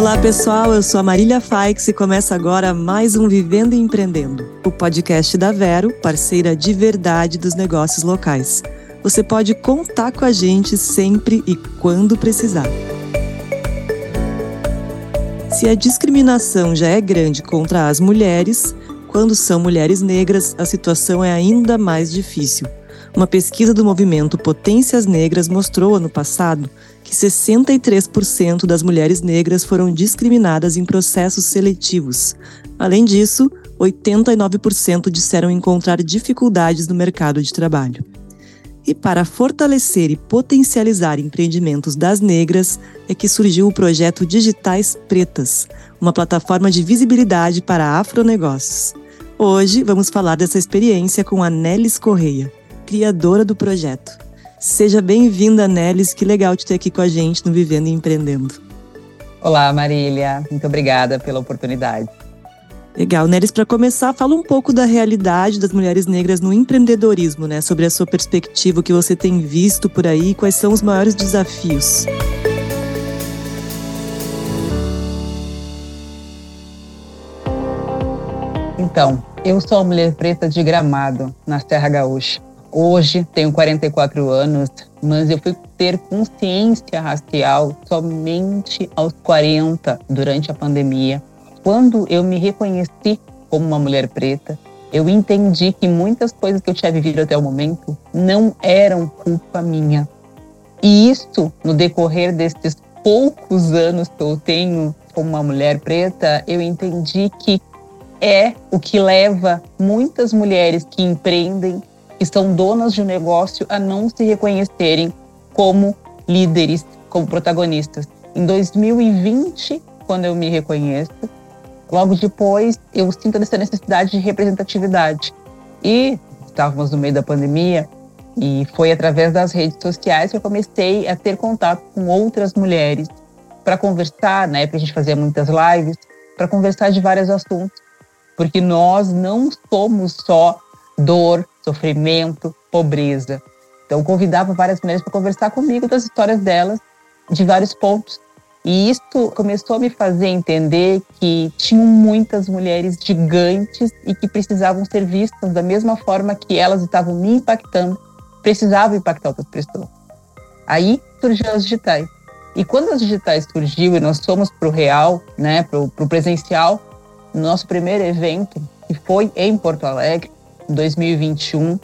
Olá pessoal, eu sou a Marília Faix e começa agora mais um Vivendo e Empreendendo, o podcast da Vero, parceira de verdade dos negócios locais. Você pode contar com a gente sempre e quando precisar. Se a discriminação já é grande contra as mulheres, quando são mulheres negras, a situação é ainda mais difícil. Uma pesquisa do movimento Potências Negras mostrou ano passado que 63% das mulheres negras foram discriminadas em processos seletivos. Além disso, 89% disseram encontrar dificuldades no mercado de trabalho. E para fortalecer e potencializar empreendimentos das negras é que surgiu o projeto Digitais Pretas, uma plataforma de visibilidade para afronegócios. Hoje vamos falar dessa experiência com a Nelis Correia, criadora do projeto. Seja bem-vinda, Nelis, que legal te ter aqui com a gente no Vivendo e Empreendendo. Olá, Marília, muito obrigada pela oportunidade. Legal, Nelis, para começar, fala um pouco da realidade das mulheres negras no empreendedorismo, né? Sobre a sua perspectiva, o que você tem visto por aí, quais são os maiores desafios. Então, eu sou uma mulher preta de Gramado, na Serra Gaúcha. Hoje tenho 44 anos, mas eu fui ter consciência racial somente aos 40, durante a pandemia. Quando eu me reconheci como uma mulher preta, eu entendi que muitas coisas que eu tinha vivido até o momento não eram culpa minha. E isso, no decorrer desses poucos anos que eu tenho como uma mulher preta, eu entendi que é o que leva muitas mulheres que empreendem, que são donas de um negócio, a não se reconhecerem como líderes, como protagonistas. Em 2020, quando eu me reconheço, logo depois eu sinto essa necessidade de representatividade. E estávamos no meio da pandemia e foi através das redes sociais que eu comecei a ter contato com outras mulheres para conversar, né? Porque a gente fazia muitas lives, para conversar de vários assuntos porque nós não somos só dor, sofrimento, pobreza. Então, eu convidava várias mulheres para conversar comigo das histórias delas, de vários pontos. E isso começou a me fazer entender que tinham muitas mulheres gigantes e que precisavam ser vistas da mesma forma que elas estavam me impactando, precisavam impactar outras pessoas. Aí surgiu as digitais. E quando as digitais surgiu e nós fomos para o real, né, para o presencial, no nosso primeiro evento, que foi em Porto Alegre, 2021,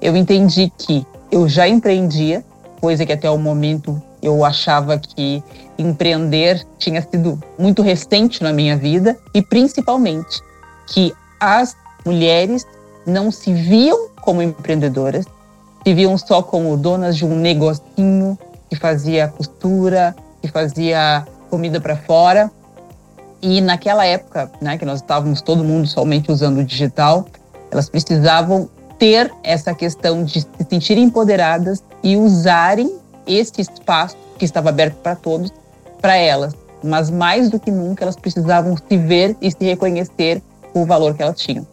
eu entendi que eu já empreendia, coisa que até o momento eu achava que empreender tinha sido muito recente na minha vida, e principalmente que as mulheres não se viam como empreendedoras, se viam só como donas de um negocinho que fazia costura, que fazia comida para fora, e naquela época, né, que nós estávamos todo mundo somente usando o digital, elas precisavam ter essa questão de se sentirem empoderadas e usarem esse espaço que estava aberto para todos, para elas. Mas mais do que nunca, elas precisavam se ver e se reconhecer o valor que elas tinham.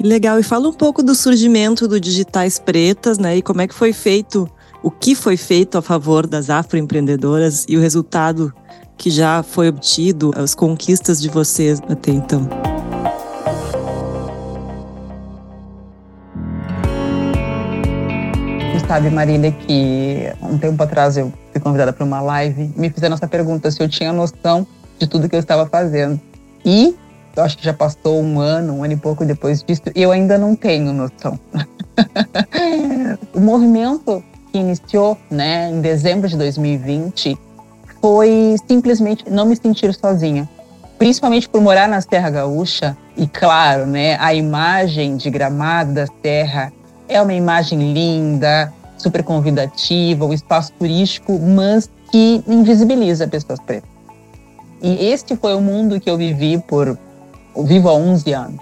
Legal, e fala um pouco do surgimento do Digitais Pretas, né? E como é que foi feito, o que foi feito a favor das afroempreendedoras e o resultado que já foi obtido, as conquistas de vocês até então? Sabe, Marília, que um tempo atrás eu fui convidada para uma live me fizeram essa pergunta se eu tinha noção de tudo que eu estava fazendo. E eu acho que já passou um ano, um ano e pouco depois disso, e eu ainda não tenho noção. o movimento que iniciou né, em dezembro de 2020 foi simplesmente não me sentir sozinha. Principalmente por morar na Serra Gaúcha, e claro, né, a imagem de Gramado da Serra é uma imagem linda, super convidativa, o um espaço turístico, mas que invisibiliza pessoas pretas. E este foi o mundo que eu vivi por eu vivo há 11 anos.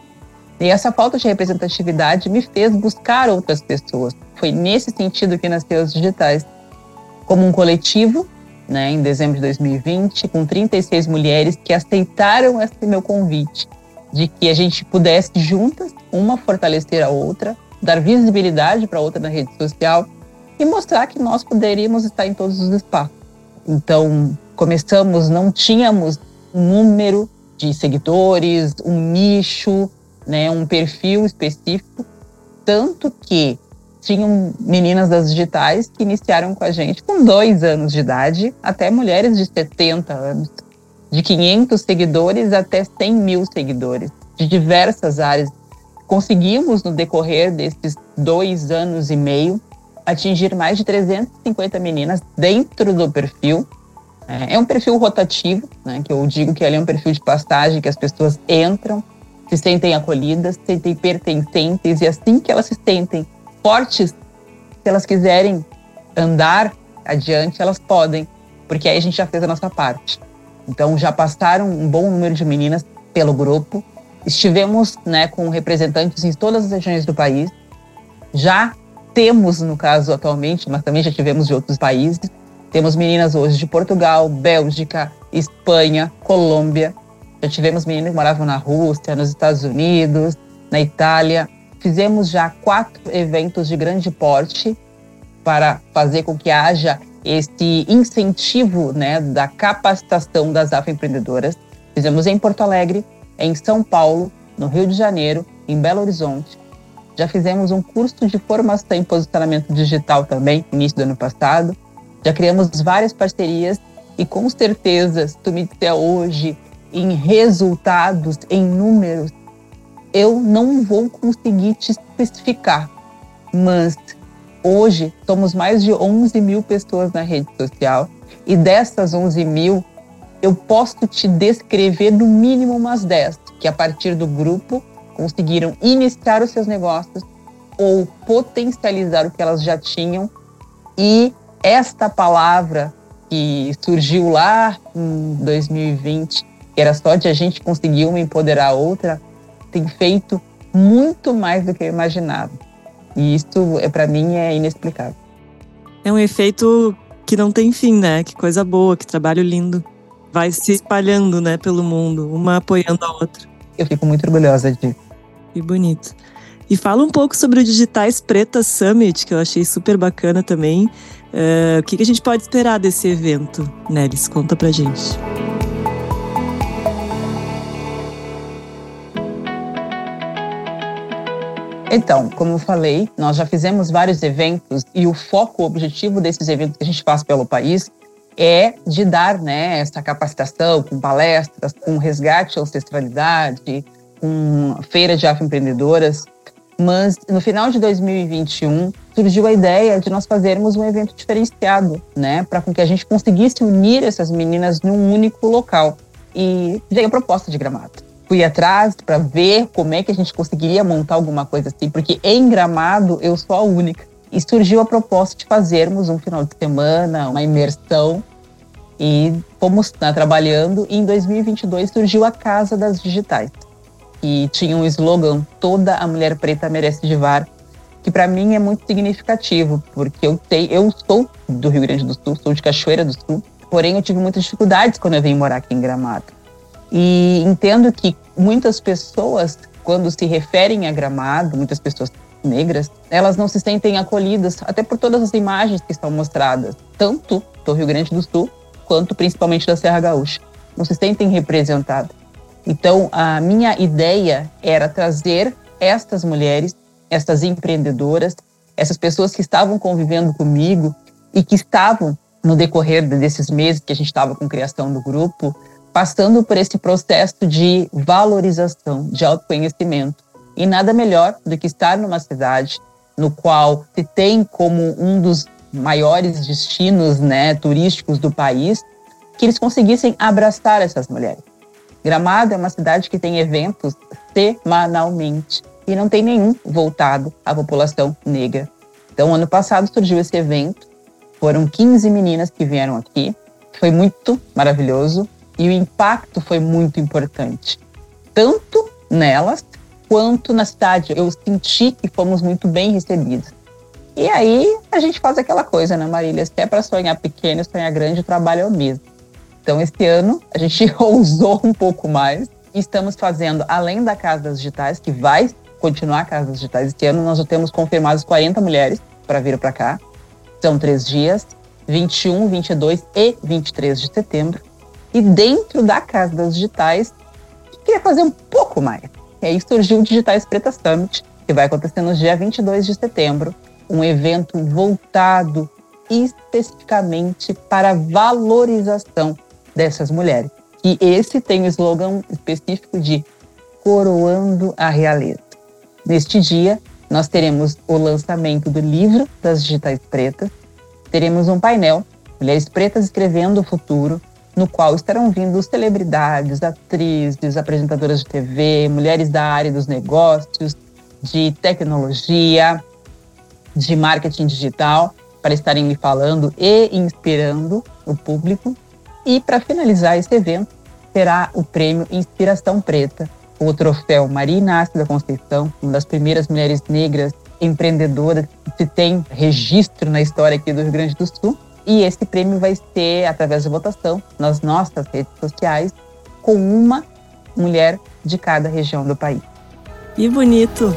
E essa falta de representatividade me fez buscar outras pessoas. Foi nesse sentido que nasceu os digitais, como um coletivo né, em dezembro de 2020, com 36 mulheres que aceitaram esse meu convite de que a gente pudesse juntas, uma fortalecer a outra, dar visibilidade para outra na rede social e mostrar que nós poderíamos estar em todos os espaços. Então, começamos, não tínhamos um número de seguidores, um nicho, né, um perfil específico, tanto que tinham meninas das digitais que iniciaram com a gente com dois anos de idade, até mulheres de 70 anos, de 500 seguidores até 100 mil seguidores, de diversas áreas. Conseguimos, no decorrer desses dois anos e meio, atingir mais de 350 meninas dentro do perfil. É, é um perfil rotativo, né, que eu digo que ele é um perfil de passagem, que as pessoas entram, se sentem acolhidas, se sentem pertencentes, e assim que elas se sentem fortes, se elas quiserem andar adiante, elas podem, porque aí a gente já fez a nossa parte. Então já passaram um bom número de meninas pelo grupo. Estivemos né, com representantes em todas as regiões do país. Já temos, no caso, atualmente, mas também já tivemos de outros países. Temos meninas hoje de Portugal, Bélgica, Espanha, Colômbia. Já tivemos meninas que moravam na Rússia, nos Estados Unidos, na Itália. Fizemos já quatro eventos de grande porte para fazer com que haja esse incentivo né, da capacitação das afroempreendedoras. Fizemos em Porto Alegre, em São Paulo, no Rio de Janeiro, em Belo Horizonte, já fizemos um curso de formação em posicionamento digital também, início do ano passado. Já criamos várias parcerias e com certeza, se tu me disser hoje em resultados, em números, eu não vou conseguir te especificar. Mas hoje somos mais de 11 mil pessoas na rede social e dessas 11 mil, eu posso te descrever no mínimo umas 10, que a partir do grupo conseguiram iniciar os seus negócios ou potencializar o que elas já tinham. E esta palavra que surgiu lá em 2020, que era só de a gente conseguir uma empoderar a outra, tem feito muito mais do que eu imaginava. E isso, é, para mim, é inexplicável. É um efeito que não tem fim, né? Que coisa boa, que trabalho lindo. Vai se espalhando, né, pelo mundo, uma apoiando a outra. Eu fico muito orgulhosa disso. Que bonito. E fala um pouco sobre o Digitais Pretas Summit, que eu achei super bacana também. Uh, o que, que a gente pode esperar desse evento, Nelis? Conta pra gente. Então, como eu falei, nós já fizemos vários eventos e o foco, o objetivo desses eventos que a gente faz pelo país é de dar né, essa capacitação com palestras, com resgate à ancestralidade, com feira de afroempreendedoras, mas no final de 2021 surgiu a ideia de nós fazermos um evento diferenciado, né, para que a gente conseguisse unir essas meninas num único local. E veio a proposta de Gramado. Fui atrás para ver como é que a gente conseguiria montar alguma coisa assim, porque em Gramado eu sou a única. E surgiu a proposta de fazermos um final de semana, uma imersão e fomos né, trabalhando. E em 2022 surgiu a Casa das Digitais que tinha um slogan Toda a mulher preta merece divar, que para mim é muito significativo, porque eu, te, eu sou do Rio Grande do Sul, sou de Cachoeira do Sul, porém eu tive muitas dificuldades quando eu vim morar aqui em Gramado. E entendo que muitas pessoas, quando se referem a Gramado, muitas pessoas negras, elas não se sentem acolhidas, até por todas as imagens que estão mostradas, tanto do Rio Grande do Sul, quanto principalmente da Serra Gaúcha. Não se sentem representadas. Então, a minha ideia era trazer estas mulheres, estas empreendedoras, essas pessoas que estavam convivendo comigo e que estavam, no decorrer desses meses que a gente estava com a criação do grupo, passando por esse processo de valorização, de autoconhecimento. E nada melhor do que estar numa cidade no qual se tem como um dos maiores destinos né, turísticos do país, que eles conseguissem abraçar essas mulheres. Gramado é uma cidade que tem eventos semanalmente e não tem nenhum voltado à população negra. Então, ano passado surgiu esse evento, foram 15 meninas que vieram aqui, foi muito maravilhoso e o impacto foi muito importante, tanto nelas quanto na cidade. Eu senti que fomos muito bem recebidos. E aí a gente faz aquela coisa, né, Marília? Se é para sonhar pequeno, sonhar grande, o trabalho é o mesmo. Então, este ano, a gente ousou um pouco mais. Estamos fazendo, além da Casa das Digitais, que vai continuar a Casa das Digitais este ano, nós já temos confirmados 40 mulheres para vir para cá. São três dias, 21, 22 e 23 de setembro. E dentro da Casa das Digitais, queria fazer um pouco mais. E aí surgiu o Digitais Preta Summit, que vai acontecer no dia 22 de setembro, um evento voltado especificamente para a valorização dessas mulheres. E esse tem o slogan específico de Coroando a Realeza. Neste dia, nós teremos o lançamento do livro das digitais pretas, teremos um painel, Mulheres Pretas Escrevendo o Futuro, no qual estarão vindo celebridades, atrizes, apresentadoras de TV, mulheres da área dos negócios, de tecnologia, de marketing digital, para estarem me falando e inspirando o público. E para finalizar esse evento, terá o prêmio Inspiração Preta, o troféu Maria Inácia da Conceição, uma das primeiras mulheres negras empreendedoras que tem registro na história aqui do Rio Grande do Sul. E esse prêmio vai ser através de votação nas nossas redes sociais, com uma mulher de cada região do país. Que bonito!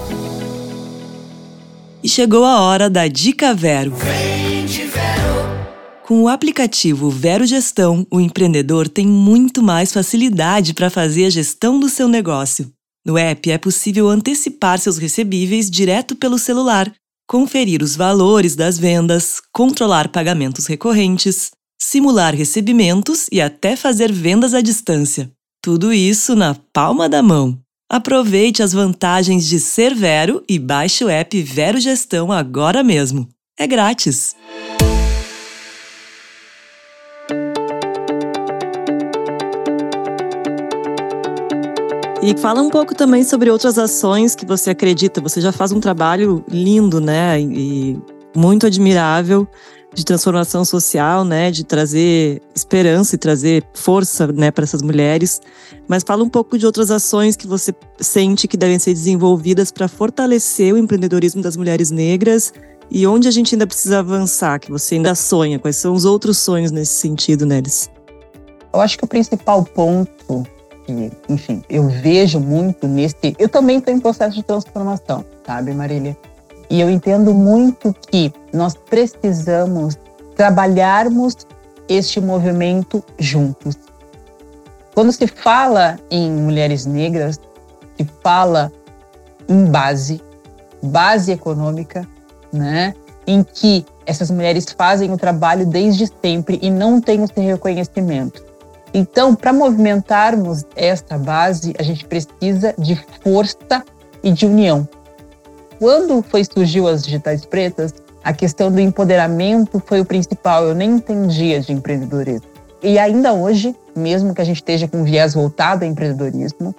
E chegou a hora da Dica Vero. Com o aplicativo Vero Gestão, o empreendedor tem muito mais facilidade para fazer a gestão do seu negócio. No app é possível antecipar seus recebíveis direto pelo celular, conferir os valores das vendas, controlar pagamentos recorrentes, simular recebimentos e até fazer vendas à distância. Tudo isso na palma da mão. Aproveite as vantagens de ser Vero e baixe o app Vero Gestão agora mesmo. É grátis. E fala um pouco também sobre outras ações que você acredita. Você já faz um trabalho lindo, né? E muito admirável de transformação social, né, de trazer esperança e trazer força, né, para essas mulheres. Mas fala um pouco de outras ações que você sente que devem ser desenvolvidas para fortalecer o empreendedorismo das mulheres negras e onde a gente ainda precisa avançar, que você ainda sonha. Quais são os outros sonhos nesse sentido, Nelis? Eu acho que o principal ponto que, enfim, eu vejo muito nesse. Eu também estou em processo de transformação, sabe, Marília? E eu entendo muito que nós precisamos trabalharmos este movimento juntos. Quando se fala em mulheres negras, se fala em base, base econômica, né? Em que essas mulheres fazem o trabalho desde sempre e não têm o seu reconhecimento. Então, para movimentarmos esta base, a gente precisa de força e de união. Quando foi surgiu as digitais pretas, a questão do empoderamento foi o principal. Eu nem entendia de empreendedorismo. E ainda hoje, mesmo que a gente esteja com viés voltado ao empreendedorismo,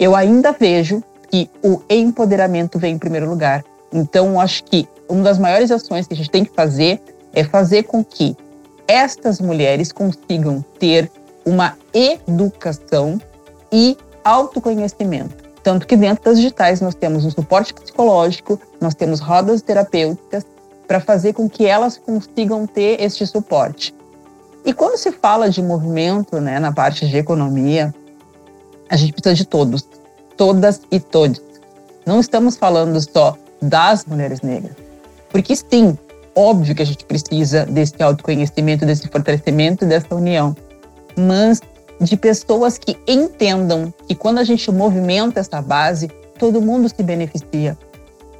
eu ainda vejo que o empoderamento vem em primeiro lugar. Então, acho que uma das maiores ações que a gente tem que fazer é fazer com que estas mulheres consigam ter uma educação e autoconhecimento. Tanto que dentro das digitais nós temos um suporte psicológico, nós temos rodas terapêuticas para fazer com que elas consigam ter este suporte. E quando se fala de movimento, né, na parte de economia, a gente precisa de todos, todas e todos. Não estamos falando só das mulheres negras, porque sim, óbvio que a gente precisa desse autoconhecimento, desse fortalecimento, dessa união mas de pessoas que entendam que quando a gente movimenta essa base, todo mundo se beneficia.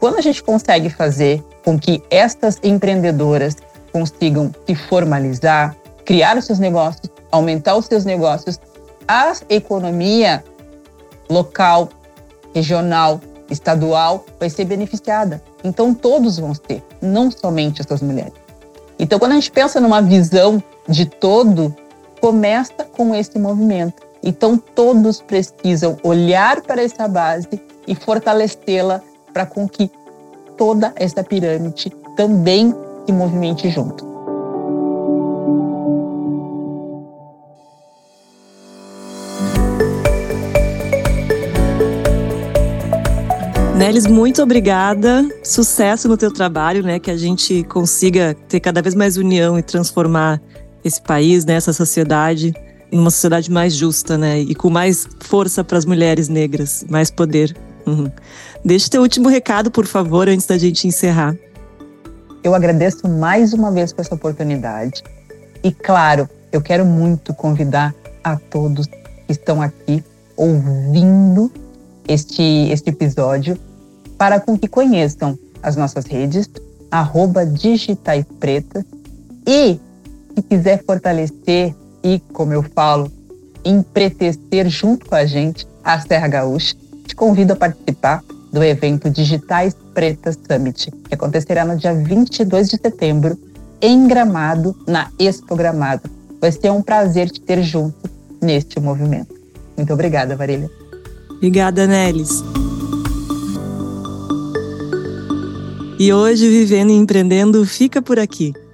Quando a gente consegue fazer com que estas empreendedoras consigam se formalizar, criar os seus negócios, aumentar os seus negócios, a economia local, regional, estadual vai ser beneficiada. Então todos vão ser, não somente essas mulheres. Então quando a gente pensa numa visão de todo, começa com esse movimento. Então, todos precisam olhar para essa base e fortalecê-la para com que toda essa pirâmide também se movimente junto. Nelis, muito obrigada. Sucesso no teu trabalho, né? Que a gente consiga ter cada vez mais união e transformar esse país, né, essa sociedade, numa sociedade mais justa, né, e com mais força para as mulheres negras, mais poder. Uhum. Deixa o teu último recado, por favor, antes da gente encerrar. Eu agradeço mais uma vez por essa oportunidade. E claro, eu quero muito convidar a todos que estão aqui ouvindo este, este episódio para com que conheçam as nossas redes, arroba Digitais e se quiser fortalecer e, como eu falo, empretecer junto com a gente a Serra Gaúcha, te convido a participar do evento Digitais Pretas Summit, que acontecerá no dia 22 de setembro, em Gramado, na Expo Gramado. Vai ser um prazer te ter junto neste movimento. Muito obrigada, Varília. Obrigada, Nelis. E hoje, Vivendo e Empreendendo fica por aqui.